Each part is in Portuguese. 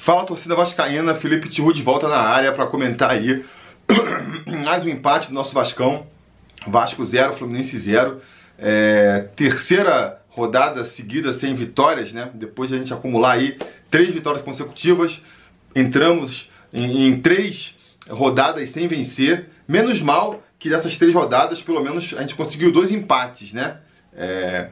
Fala torcida vascaína, Felipe Tiru de volta na área para comentar aí mais um empate do nosso Vascão. Vasco 0, Fluminense 0. É, terceira rodada seguida sem vitórias, né? Depois de a gente acumular aí três vitórias consecutivas, entramos em, em três rodadas sem vencer. Menos mal que dessas três rodadas, pelo menos a gente conseguiu dois empates, né? É,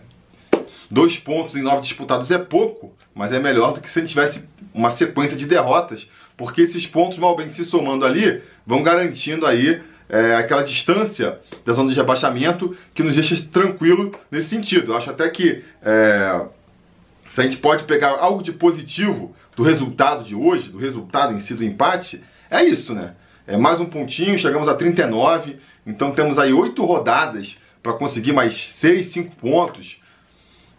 dois pontos em nove disputados é pouco, mas é melhor do que se a gente tivesse uma sequência de derrotas, porque esses pontos, mal bem se somando ali, vão garantindo aí é, aquela distância da zona de rebaixamento que nos deixa tranquilo nesse sentido. Eu acho até que é, se a gente pode pegar algo de positivo do resultado de hoje, do resultado em si do empate, é isso, né? É mais um pontinho, chegamos a 39, então temos aí oito rodadas para conseguir mais seis, cinco pontos.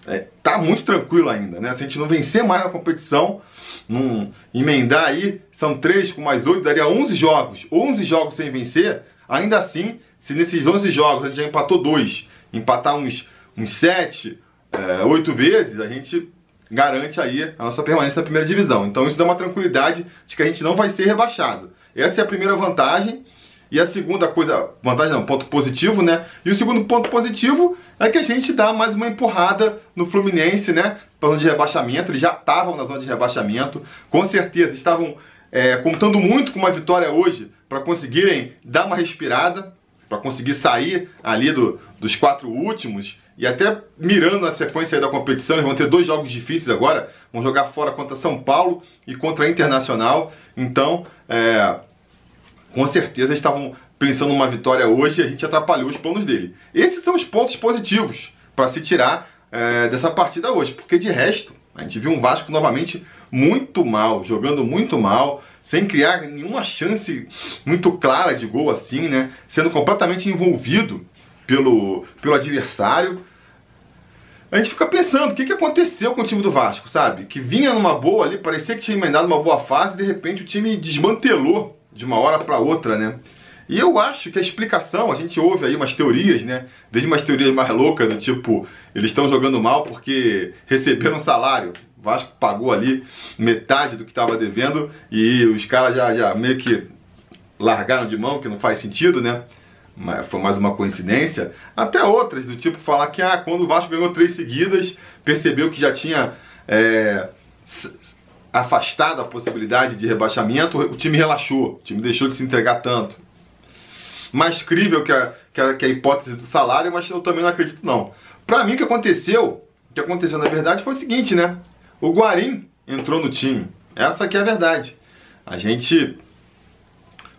É, tá muito tranquilo ainda, né? Se a gente não vencer mais na competição, não emendar aí, são três com mais oito, daria 11 jogos. 11 jogos sem vencer, ainda assim, se nesses 11 jogos a gente já empatou dois, empatar uns, uns sete, é, oito vezes, a gente garante aí a nossa permanência na primeira divisão. Então isso dá uma tranquilidade de que a gente não vai ser rebaixado. Essa é a primeira vantagem. E a segunda coisa, vantagem não, ponto positivo, né? E o segundo ponto positivo é que a gente dá mais uma empurrada no Fluminense, né? Zona de rebaixamento. Eles já estavam na zona de rebaixamento. Com certeza estavam é, contando muito com uma vitória hoje para conseguirem dar uma respirada, para conseguir sair ali do, dos quatro últimos e até mirando a sequência da competição, eles vão ter dois jogos difíceis agora. Vão jogar fora contra São Paulo e contra Internacional. Então, é, com certeza estavam pensando numa vitória hoje e a gente atrapalhou os planos dele. Esses são os pontos positivos para se tirar é, dessa partida hoje, porque de resto, a gente viu um Vasco novamente muito mal, jogando muito mal, sem criar nenhuma chance muito clara de gol assim, né? Sendo completamente envolvido pelo, pelo adversário. A gente fica pensando, o que, que aconteceu com o time do Vasco, sabe? Que vinha numa boa ali, parecia que tinha emendado uma boa fase, de repente o time desmantelou de uma hora para outra, né? E eu acho que a explicação, a gente ouve aí umas teorias, né? Desde umas teorias mais loucas, do tipo, eles estão jogando mal porque receberam salário. O Vasco pagou ali metade do que estava devendo e os caras já, já meio que largaram de mão, que não faz sentido, né? Mas foi mais uma coincidência. Até outras, do tipo falar que ah, quando o Vasco ganhou três seguidas, percebeu que já tinha é, afastado a possibilidade de rebaixamento, o time relaxou, o time deixou de se entregar tanto. Mais crível que a, que a, que a hipótese do salário, mas eu também não acredito não. Pra mim o que aconteceu, o que aconteceu na verdade foi o seguinte, né? O Guarim entrou no time. Essa que é a verdade. A gente.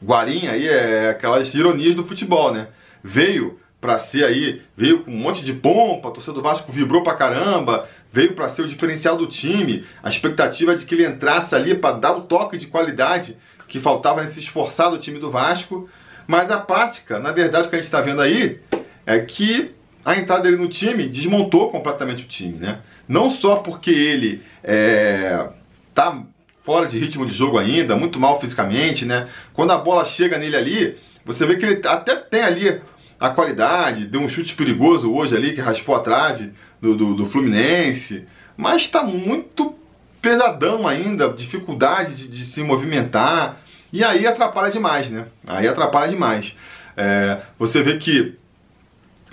Guarim aí é aquelas ironias do futebol, né? Veio para ser aí, veio com um monte de pompa, a torcida do Vasco vibrou pra caramba, veio para ser o diferencial do time. A expectativa é de que ele entrasse ali para dar o toque de qualidade que faltava nesse esforçado time do Vasco. Mas a prática, na verdade, o que a gente está vendo aí é que a entrada dele no time desmontou completamente o time, né? Não só porque ele é, tá fora de ritmo de jogo ainda, muito mal fisicamente, né? Quando a bola chega nele ali, você vê que ele até tem ali a qualidade, deu um chute perigoso hoje ali que raspou a trave do, do, do Fluminense, mas está muito pesadão ainda, dificuldade de, de, se movimentar, e aí atrapalha demais, né? Aí atrapalha demais. É, você vê que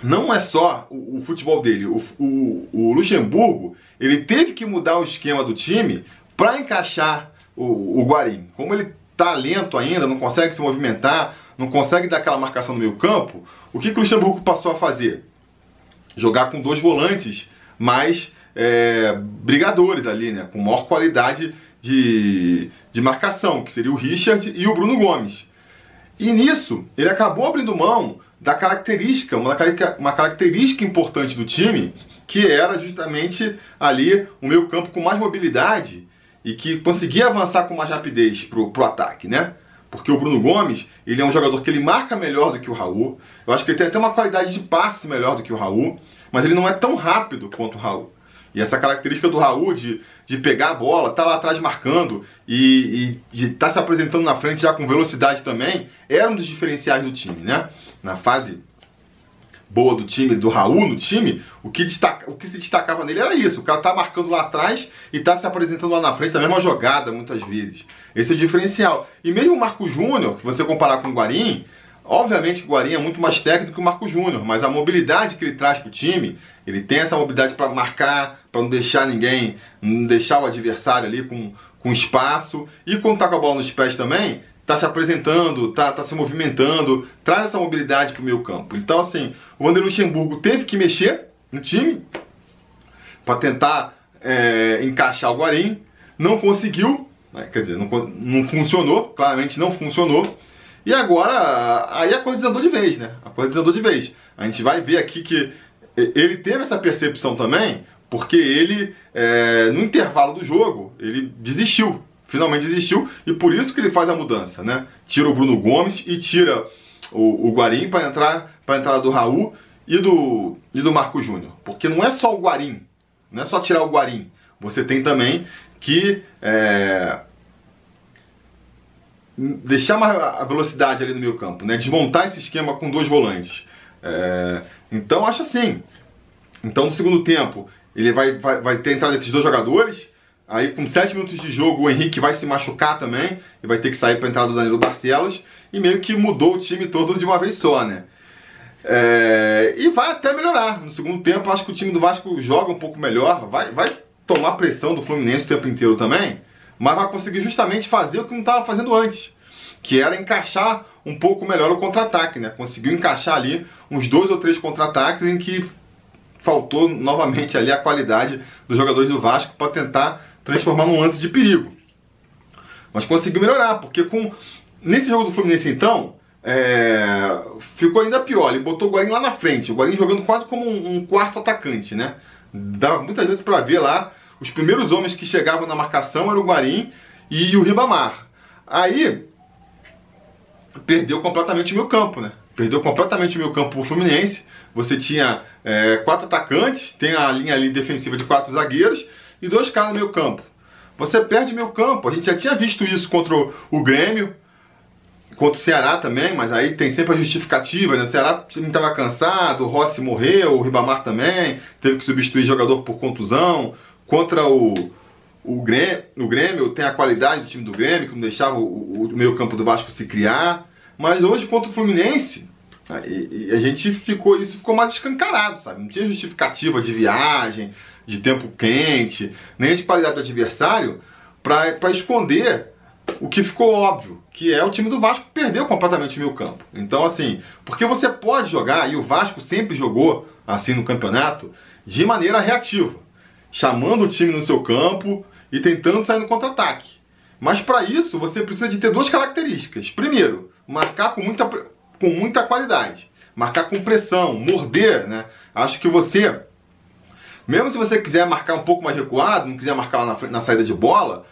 não é só o, o futebol dele. O, o, o, Luxemburgo ele teve que mudar o esquema do time para encaixar o, o Guarim. Como ele tá lento ainda, não consegue se movimentar, não consegue dar aquela marcação no meio campo, o que, que o Luxemburgo passou a fazer? Jogar com dois volantes mais é, brigadores ali, né? Com maior qualidade de, de marcação, que seria o Richard e o Bruno Gomes. E nisso, ele acabou abrindo mão da característica, uma, uma característica importante do time, que era justamente ali o meio campo com mais mobilidade e que conseguia avançar com mais rapidez pro, pro ataque, né? Porque o Bruno Gomes, ele é um jogador que ele marca melhor do que o Raul. Eu acho que ele tem até uma qualidade de passe melhor do que o Raul, mas ele não é tão rápido quanto o Raul. E essa característica do Raul de, de pegar a bola, tá lá atrás marcando e, estar tá se apresentando na frente já com velocidade também, era um dos diferenciais do time, né? Na fase boa do time, do Raul no time, o que, destaca, o que se destacava nele era isso. O cara tá marcando lá atrás e tá se apresentando lá na frente da mesma jogada, muitas vezes. Esse é o diferencial. E mesmo o Marco Júnior, que você comparar com o Guarim, obviamente o Guarim é muito mais técnico que o Marco Júnior, mas a mobilidade que ele traz pro time, ele tem essa mobilidade para marcar, para não deixar ninguém, não deixar o adversário ali com, com espaço. E quando tá com a bola nos pés também, tá se apresentando, tá, tá se movimentando, traz essa mobilidade para o meio campo. Então, assim, o Wander Luxemburgo teve que mexer no time para tentar é, encaixar o Guarim, não conseguiu, né, quer dizer, não, não funcionou, claramente não funcionou. E agora, aí a coisa desandou de vez, né? A coisa desandou de vez. A gente vai ver aqui que ele teve essa percepção também, porque ele, é, no intervalo do jogo, ele desistiu finalmente desistiu e por isso que ele faz a mudança, né? Tira o Bruno Gomes e tira o, o Guarim para entrar para entrar do Raul e do e do Marco Júnior, porque não é só o Guarim, não é só tirar o Guarim, você tem também que é, deixar a velocidade ali no meio campo, né? Desmontar esse esquema com dois volantes. É, então acho assim. Então no segundo tempo ele vai, vai, vai ter entrado esses dois jogadores Aí com 7 minutos de jogo o Henrique vai se machucar também e vai ter que sair para entrada do Danilo Barcelos e meio que mudou o time todo de uma vez só, né? É... e vai até melhorar. No segundo tempo, acho que o time do Vasco joga um pouco melhor, vai, vai tomar pressão do Fluminense o tempo inteiro também, mas vai conseguir justamente fazer o que não estava fazendo antes, que era encaixar um pouco melhor o contra-ataque, né? Conseguiu encaixar ali uns dois ou três contra-ataques em que faltou novamente ali a qualidade dos jogadores do Vasco para tentar transformar num lance de perigo. Mas conseguiu melhorar, porque com nesse jogo do Fluminense então, é, ficou ainda pior. Ele botou o Guarim lá na frente, o Guarim jogando quase como um, um quarto atacante, né? Dava muitas vezes para ver lá, os primeiros homens que chegavam na marcação eram o Guarim e o Ribamar. Aí, perdeu completamente o meu campo, né? Perdeu completamente o meu campo pro Fluminense. Você tinha é, quatro atacantes, tem a linha ali defensiva de quatro zagueiros, e dois caras no meio campo. Você perde meio campo. A gente já tinha visto isso contra o Grêmio, contra o Ceará também, mas aí tem sempre a justificativa, né? O Ceará estava cansado, o Rossi morreu, o Ribamar também, teve que substituir jogador por contusão. Contra o, o, Grêmio, o Grêmio tem a qualidade do time do Grêmio, que não deixava o, o meio campo do Vasco se criar. Mas hoje contra o Fluminense, e, a gente ficou, isso ficou mais escancarado, sabe? Não tinha justificativa de viagem, de tempo quente, nem de qualidade do adversário para esconder o que ficou óbvio, que é o time do Vasco perdeu completamente o meio campo. Então, assim, porque você pode jogar, e o Vasco sempre jogou assim no campeonato, de maneira reativa, chamando o time no seu campo e tentando sair no contra-ataque. Mas para isso você precisa de ter duas características. Primeiro, marcar com muita, com muita qualidade, marcar com pressão, morder, né? Acho que você mesmo se você quiser marcar um pouco mais recuado, não quiser marcar na, na saída de bola,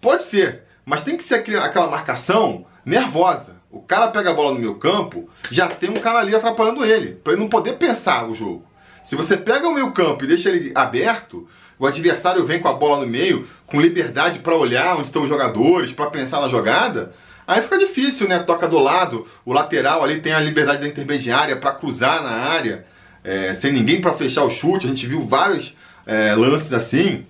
pode ser. Mas tem que ser aquela marcação nervosa. O cara pega a bola no meu campo, já tem um cara ali atrapalhando ele, para ele não poder pensar o jogo. Se você pega o meio campo e deixa ele aberto, o adversário vem com a bola no meio, com liberdade para olhar onde estão os jogadores, para pensar na jogada, aí fica difícil, né? Toca do lado, o lateral ali tem a liberdade da intermediária para cruzar na área é, sem ninguém para fechar o chute. A gente viu vários é, lances assim.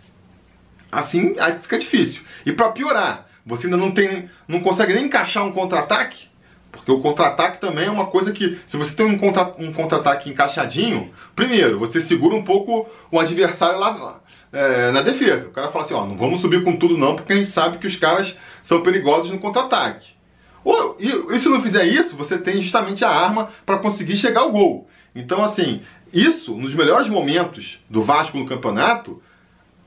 Assim, aí fica difícil. E para piorar, você ainda não tem, não consegue nem encaixar um contra-ataque, porque o contra-ataque também é uma coisa que, se você tem um contra-ataque um contra encaixadinho, primeiro, você segura um pouco o adversário lá é, na defesa. O cara fala assim, ó, não vamos subir com tudo não, porque a gente sabe que os caras são perigosos no contra-ataque. E, e se não fizer isso, você tem justamente a arma para conseguir chegar ao gol. Então, assim, isso, nos melhores momentos do Vasco no campeonato,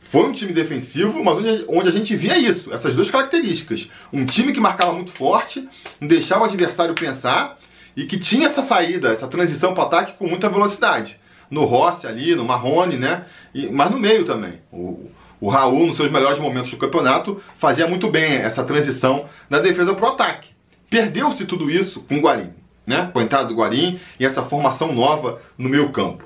foi um time defensivo, mas onde, onde a gente via isso, essas duas características. Um time que marcava muito forte, não deixava o adversário pensar e que tinha essa saída, essa transição para ataque com muita velocidade. No Rossi ali, no Marrone, né? E, mas no meio também. O, o Raul, nos seus melhores momentos do campeonato, fazia muito bem essa transição da defesa para o ataque. Perdeu-se tudo isso com o Guarim né? Com a entrada do Guarim e essa formação nova no meio campo.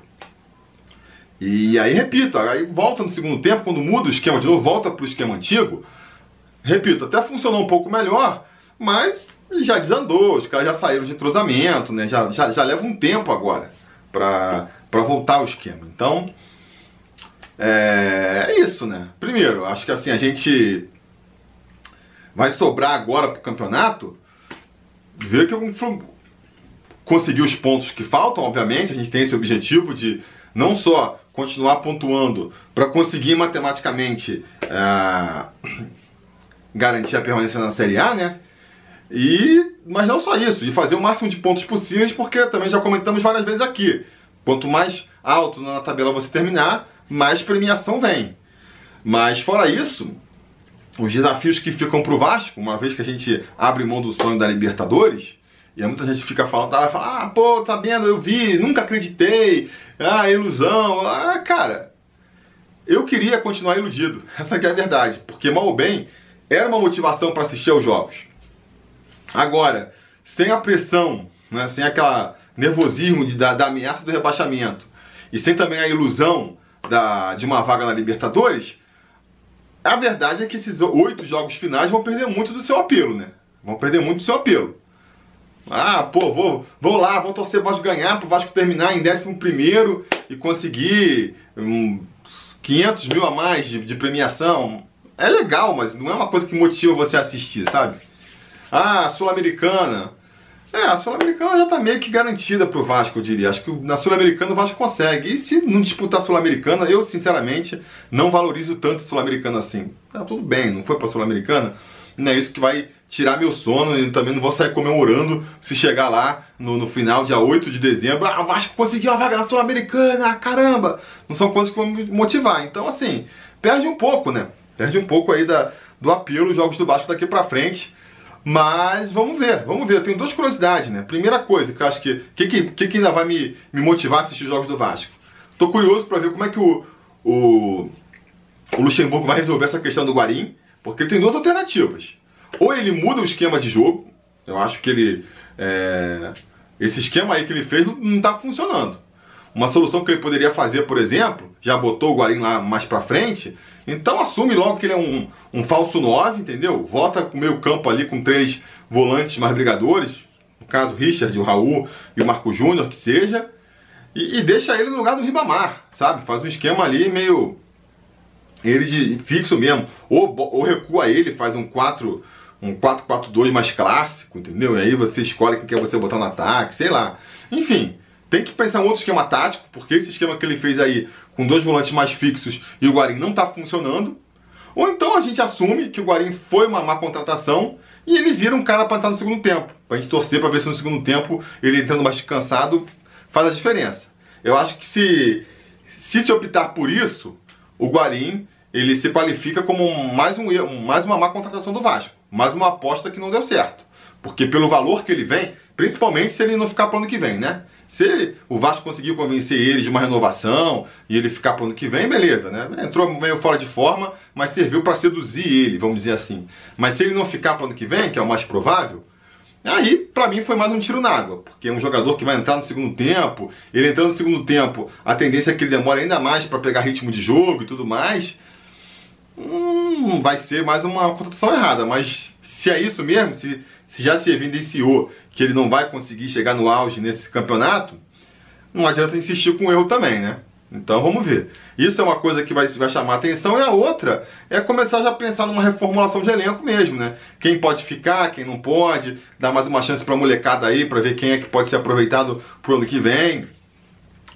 E aí, repito, aí volta no segundo tempo, quando muda o esquema de novo, volta para o esquema antigo. Repito, até funcionou um pouco melhor, mas já desandou, os caras já saíram de entrosamento, né? Já, já, já leva um tempo agora para voltar ao esquema. Então, é, é isso, né? Primeiro, acho que assim, a gente vai sobrar agora pro campeonato ver que eu conseguir os pontos que faltam, obviamente, a gente tem esse objetivo de não só continuar pontuando para conseguir matematicamente é, garantir a permanência na Série A, né? E, mas não só isso, de fazer o máximo de pontos possíveis, porque também já comentamos várias vezes aqui. Quanto mais alto na tabela você terminar, mais premiação vem. Mas fora isso, os desafios que ficam para o Vasco, uma vez que a gente abre mão do sonho da Libertadores, e muita gente fica falando, ah, fala, ah, pô, tá vendo, eu vi, nunca acreditei, ah, ilusão, ah, cara, eu queria continuar iludido, essa é a verdade, porque mal ou bem, era uma motivação para assistir aos jogos. Agora, sem a pressão, né, sem aquele nervosismo de, da, da, ameaça do rebaixamento e sem também a ilusão da, de uma vaga na Libertadores, a verdade é que esses oito jogos finais vão perder muito do seu apelo, né? Vão perder muito do seu apelo. Ah, pô, vou, vou lá, vou torcer o Vasco ganhar, pro Vasco terminar em 11 e conseguir um, 500 mil a mais de, de premiação. É legal, mas não é uma coisa que motiva você a assistir, sabe? Ah, Sul-Americana. É, a Sul-Americana já tá meio que garantida pro Vasco, eu diria. Acho que na Sul-Americana o Vasco consegue. E se não disputar Sul-Americana, eu sinceramente não valorizo tanto Sul-Americana assim. Tá tudo bem, não foi pra Sul-Americana. Não é isso que vai tirar meu sono e também não vou sair comemorando se chegar lá no, no final, dia 8 de dezembro. Ah, o Vasco conseguiu a vaga na Sul-Americana, caramba! Não são coisas que vão me motivar. Então, assim, perde um pouco, né? Perde um pouco aí da, do apelo os jogos do Vasco daqui pra frente. Mas vamos ver, vamos ver. Eu tenho duas curiosidades, né? Primeira coisa que eu acho que. O que, que, que, ainda vai me, me motivar a assistir os jogos do Vasco? Tô curioso para ver como é que o, o, o Luxemburgo vai resolver essa questão do Guarim, porque tem duas alternativas. Ou ele muda o esquema de jogo, eu acho que ele. É, esse esquema aí que ele fez não está funcionando. Uma solução que ele poderia fazer, por exemplo, já botou o Guarim lá mais para frente, então assume logo que ele é um, um falso 9, entendeu? Volta com o meio campo ali com três volantes mais brigadores, no caso Richard, o Raul e o Marco Júnior, que seja, e, e, deixa ele no lugar do Ribamar, sabe? Faz um esquema ali meio ele de fixo mesmo, ou, ou recua ele, faz um 4 um 4-4-2 mais clássico, entendeu? E aí você escolhe quem quer você botar no ataque, sei lá. Enfim, tem que pensar em outro esquema tático, porque esse esquema que ele fez aí com dois volantes mais fixos e o Guarim não está funcionando. Ou então a gente assume que o Guarim foi uma má contratação e ele vira um cara para entrar no segundo tempo. Para a gente torcer para ver se no segundo tempo ele entrando mais cansado faz a diferença. Eu acho que se se, se optar por isso, o Guarim ele se qualifica como mais, um, mais uma má contratação do Vasco. Mais uma aposta que não deu certo. Porque pelo valor que ele vem, principalmente se ele não ficar para o ano que vem, né? Se o Vasco conseguir convencer ele de uma renovação e ele ficar para o ano que vem, beleza, né? Entrou meio fora de forma, mas serviu para seduzir ele, vamos dizer assim. Mas se ele não ficar para o ano que vem, que é o mais provável, aí para mim foi mais um tiro na água, porque é um jogador que vai entrar no segundo tempo, ele entrando no segundo tempo, a tendência é que ele demore ainda mais para pegar ritmo de jogo e tudo mais. Hum, vai ser mais uma contratação errada, mas se é isso mesmo, se, se já se evidenciou que ele não vai conseguir chegar no auge nesse campeonato, não adianta insistir com o erro também, né? Então vamos ver. Isso é uma coisa que vai, vai chamar atenção e a outra é começar já a pensar numa reformulação de elenco mesmo, né? Quem pode ficar, quem não pode, dar mais uma chance para a molecada aí para ver quem é que pode ser aproveitado pro ano que vem.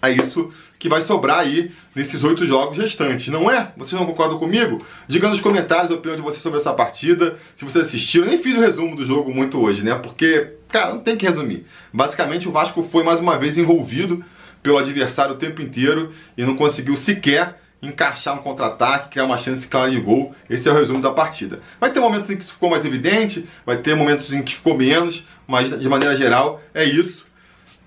É isso que vai sobrar aí nesses oito jogos restantes, não é? Vocês não concordam comigo? Diga nos comentários a opinião de vocês sobre essa partida, se vocês assistiram. Eu nem fiz o resumo do jogo muito hoje, né? Porque, cara, não tem que resumir. Basicamente, o Vasco foi mais uma vez envolvido pelo adversário o tempo inteiro e não conseguiu sequer encaixar um contra-ataque, criar uma chance clara de gol. Esse é o resumo da partida. Vai ter momentos em que ficou mais evidente, vai ter momentos em que ficou menos, mas de maneira geral é isso.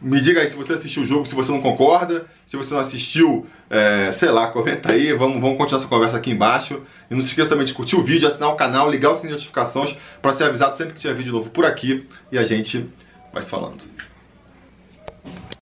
Me diga aí se você assistiu o jogo, se você não concorda. Se você não assistiu, é, sei lá, comenta aí. Vamos, vamos continuar essa conversa aqui embaixo. E não se esqueça também de curtir o vídeo, assinar o canal, ligar o sininho de notificações para ser avisado sempre que tiver vídeo novo por aqui. E a gente vai se falando.